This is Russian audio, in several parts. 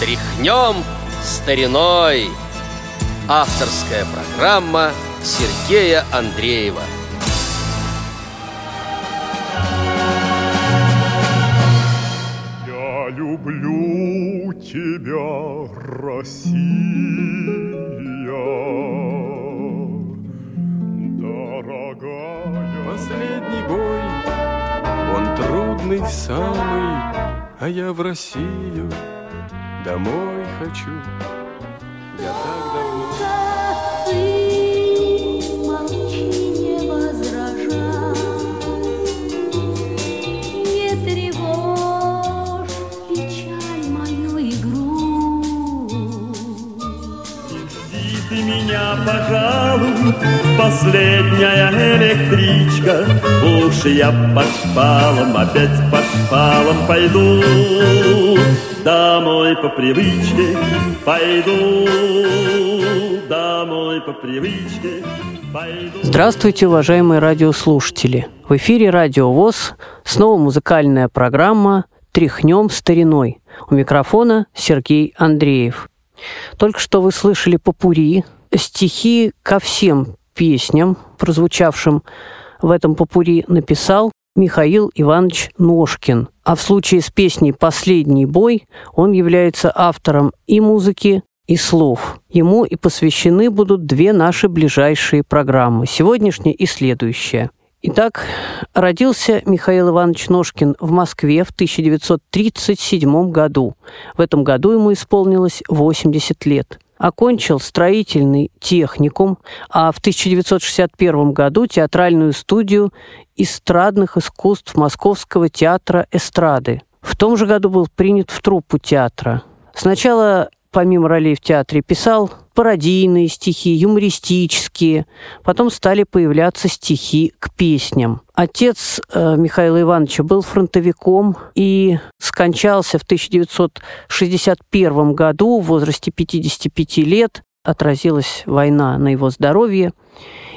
Тряхнем стариной. Авторская программа Сергея Андреева. Я люблю тебя, Россия. Дорогая. Последний бой, он трудный самый, А я в Россию домой хочу. Я так давно... Ты молчи, не возражай, не тревожь печаль мою и грусть. И ты меня, пожалуй, последняя электричка. Уж я по шпалам, опять по шпалам пойду. Домой по привычке пойду. Домой по привычке пойду. Здравствуйте, уважаемые радиослушатели! В эфире Радио ВОЗ, снова музыкальная программа «Тряхнем стариной». У микрофона Сергей Андреев. Только что вы слышали попури, стихи ко всем песням, прозвучавшим в этом попури, написал Михаил Иванович Ножкин. А в случае с песней «Последний бой» он является автором и музыки, и слов. Ему и посвящены будут две наши ближайшие программы, сегодняшняя и следующая. Итак, родился Михаил Иванович Ножкин в Москве в 1937 году. В этом году ему исполнилось 80 лет. Окончил строительный техникум, а в 1961 году театральную студию эстрадных искусств Московского театра эстрады. В том же году был принят в труппу театра. Сначала помимо ролей в театре, писал пародийные стихи, юмористические. Потом стали появляться стихи к песням. Отец э, Михаила Ивановича был фронтовиком и скончался в 1961 году в возрасте 55 лет. Отразилась война на его здоровье.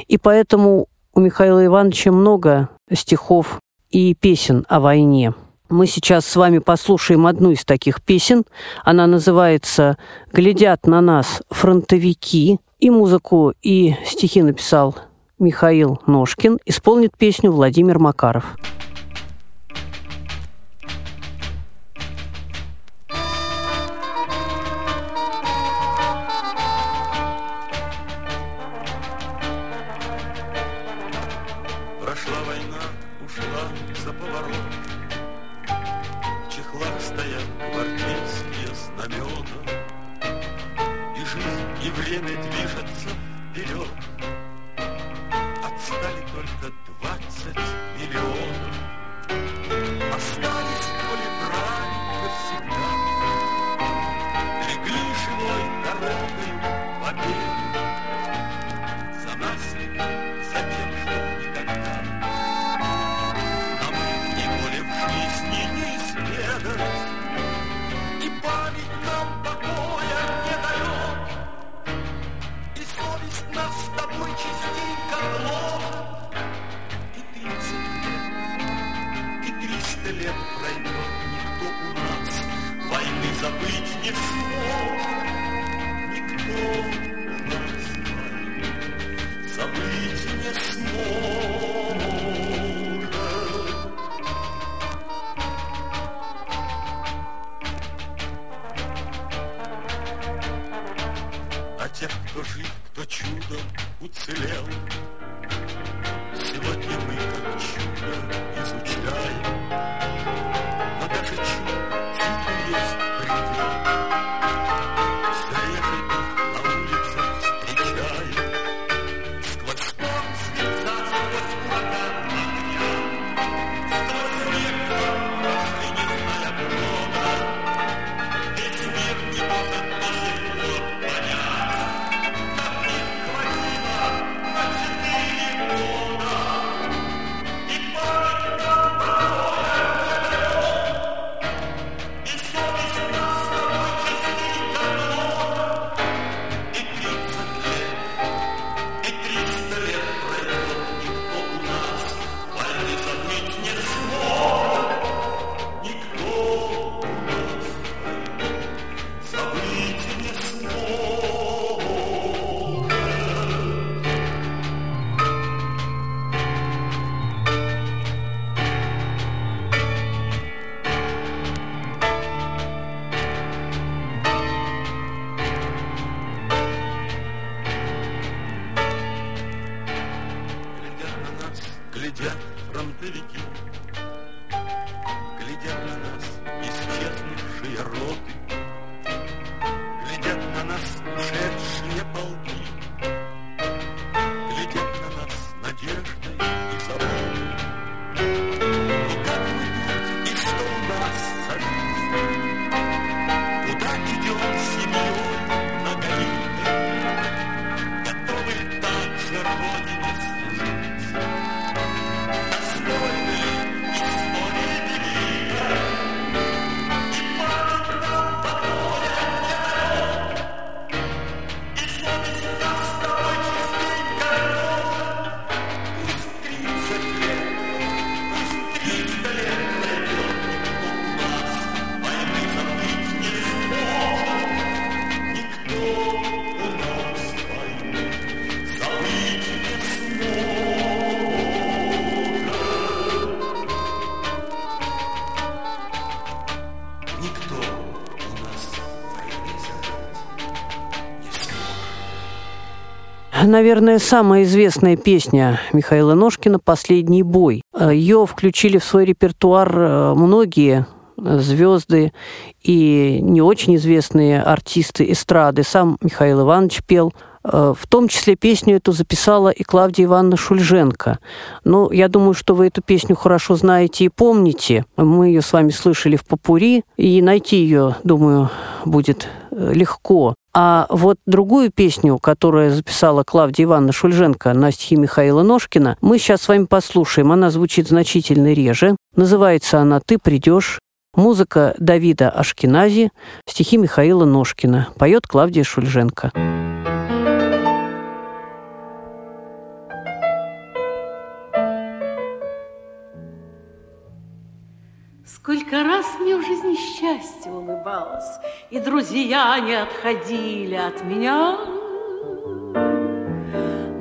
И поэтому у Михаила Ивановича много стихов и песен о войне. Мы сейчас с вами послушаем одну из таких песен. Она называется «Глядят на нас фронтовики». И музыку, и стихи написал Михаил Ножкин. Исполнит песню Владимир Макаров. Наверное, самая известная песня Михаила Ножкина «Последний бой». Ее включили в свой репертуар э, многие звезды и не очень известные артисты эстрады. Сам Михаил Иванович пел. Э, В том числе песню эту записала и Клавдия Ивановна Шульженко. Но я думаю, что вы эту песню хорошо знаете и помните. Мы ее с вами слышали в Попури, и найти ее, думаю, будет э, легко. А вот другую песню, которую записала Клавдия Ивановна Шульженко на стихи Михаила Ножкина, мы сейчас с вами послушаем. Она звучит значительно реже. Называется она «Ты придешь». Музыка Давида Ашкинази, стихи Михаила Ножкина. Поет Клавдия Шульженко. Сколько раз мне в жизни счастье улыбалось, И друзья не отходили от меня.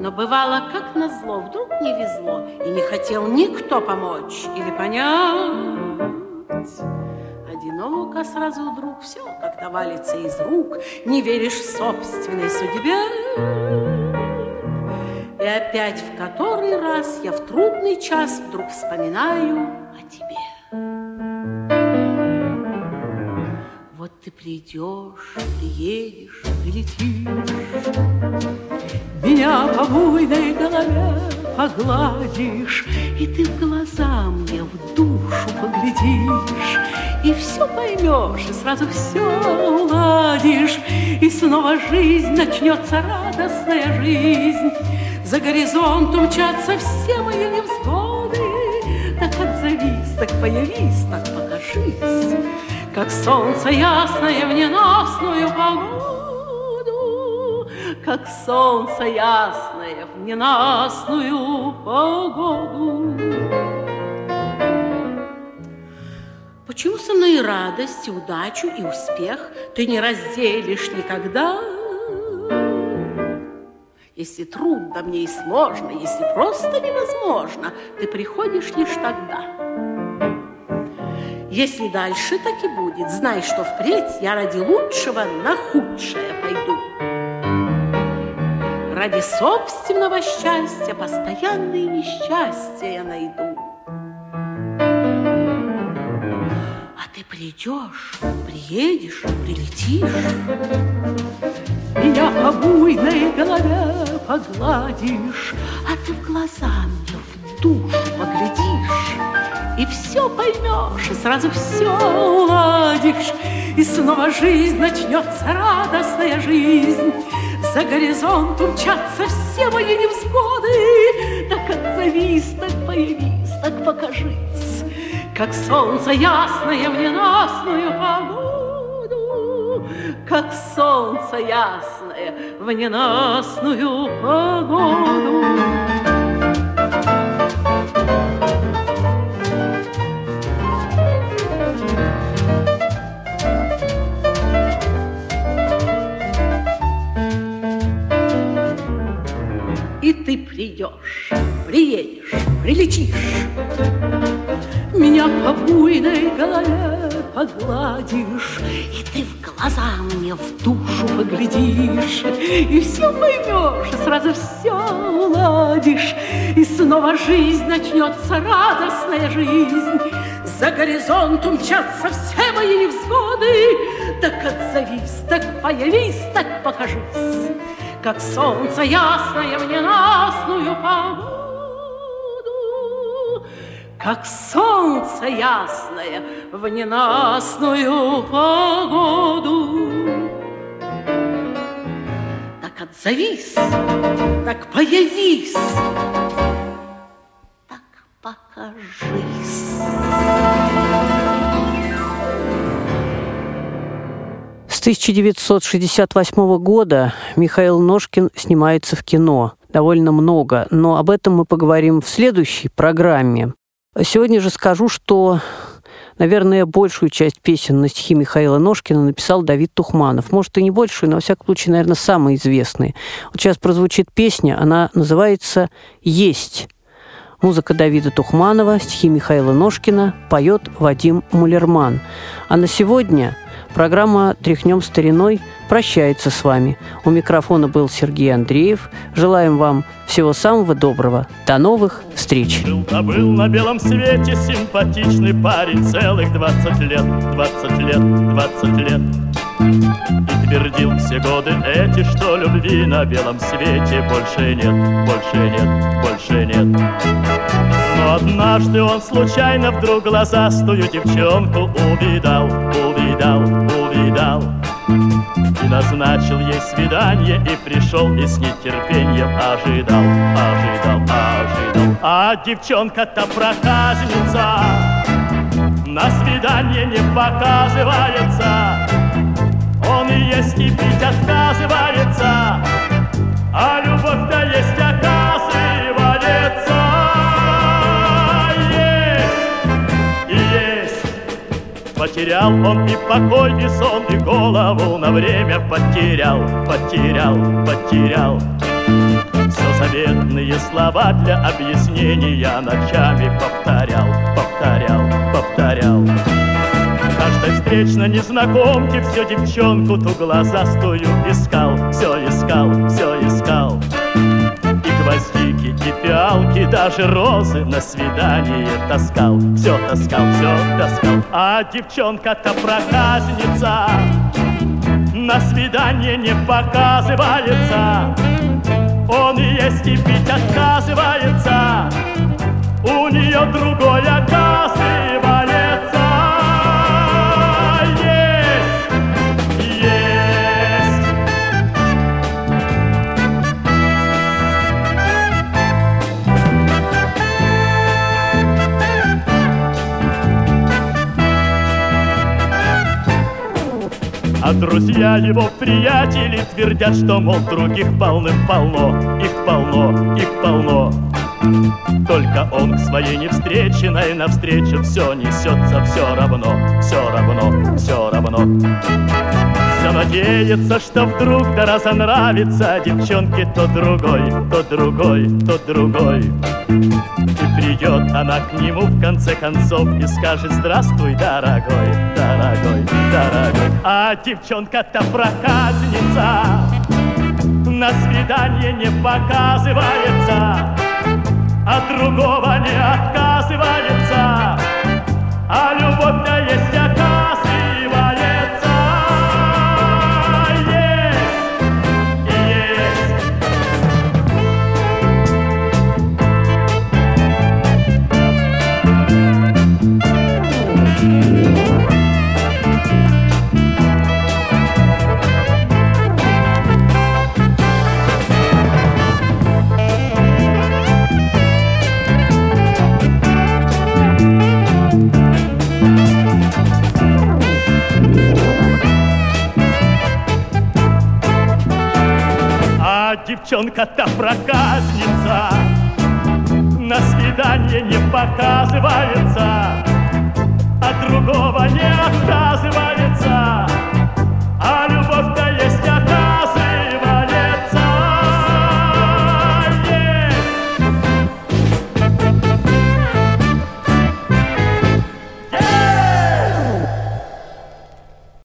Но бывало, как назло, вдруг не везло, И не хотел никто помочь или понять. Одиноко сразу вдруг все как-то валится из рук, Не веришь в собственной судьбе. И опять в который раз я в трудный час вдруг вспоминаю ты придешь, приедешь, прилетишь, Меня по буйной голове погладишь, И ты в глаза мне в душу поглядишь, И все поймешь, и сразу все уладишь, И снова жизнь начнется, радостная жизнь. За горизонт умчатся все мои невзгоды, Так отзовись, так появись, так покажись, Как солнце ясное в ненастную погоду, Как солнце ясное в ненастную погоду. Почему со мной радость, удачу, и успех Ты не разделишь никогда? Если трудно мне и сложно, если просто невозможно, Ты приходишь лишь тогда. Если дальше так и будет, знай, что впредь я ради лучшего на худшее пойду. Ради собственного счастья постоянные несчастья я найду. А ты придешь, приедешь, прилетишь, Меня по буйной голове погладишь, А ты в глаза мне в душу поглядишь, И все поймешь, и сразу все уладишь, И снова жизнь начнется, радостная жизнь. За горизонт умчатся все мои невзгоды, Так отзовись, так появись, так покажись, Как солнце ясное в ненастную погоду, Как солнце ясное в ненастную погоду. Придешь, приедешь, прилетишь, Меня по буйной голове погладишь, И ты в глаза мне в душу поглядишь, И все поймешь, и сразу все уладишь, И снова жизнь начнется, радостная жизнь. За горизонт умчатся все мои невзгоды. Так отзовись, так появись, так покажись, Как солнце ясное в ненастную погоду. Как солнце ясное в ненастную погоду. Так отзовись, так появись, так покажись. 1968 года Михаил Ножкин снимается в кино. Довольно много, но об этом мы поговорим в следующей программе. Сегодня же скажу, что, наверное, большую часть песен на стихи Михаила Ножкина написал Давид Тухманов. Может, и не большую, но, во всяком случае, наверное, самые известные. Вот сейчас прозвучит песня, она называется «Есть». Музыка Давида Тухманова, стихи Михаила Ножкина, поет Вадим Мулерман. А на сегодня программа «Тряхнем стариной» прощается с вами. У микрофона был Сергей Андреев. Желаем вам всего самого доброго. До новых встреч. Был-то был на белом свете симпатичный парень Целых двадцать лет, двадцать лет, двадцать лет И твердил все годы эти, что любви на белом свете Больше нет, больше нет, больше нет Однажды он случайно вдруг глазастую девчонку увидал, увидал, увидал. И назначил ей свидание И пришел и с нетерпением ожидал, ожидал, ожидал. А девчонка-то проказница На свидание не показывается. Он и есть и пить отказывается А любовь-то есть Потерял он и покой, и сон, и голову на время потерял, потерял, потерял. Все заветные слова для объяснения ночами повторял, повторял, повторял. Каждой встречной незнакомке все девчонку ту глазастую искал, все искал, все искал. И гвоздики, и пиалки, даже розы на свидание таскал, все таскал, все таскал. А девчонка-то проказница на свидание не показывается. Он есть и пить отказывается. У нее другой оказывается. А друзья его приятели твердят, что, мол, других полным-полно, их полно, их полно. Только он к своей невстреченной навстречу все несется все равно, все равно, все равно. Все надеется, что вдруг да разонравится девчонке то другой, то другой, то другой. И придет она к нему в конце концов и скажет Здравствуй, дорогой, дорогой, дорогой. А девчонка-то проказница на свидание не показывается, а другого не отказывается, а любовь-то есть оказывается. Девчонка-то проказница На свидание не показывается А другого не отказывается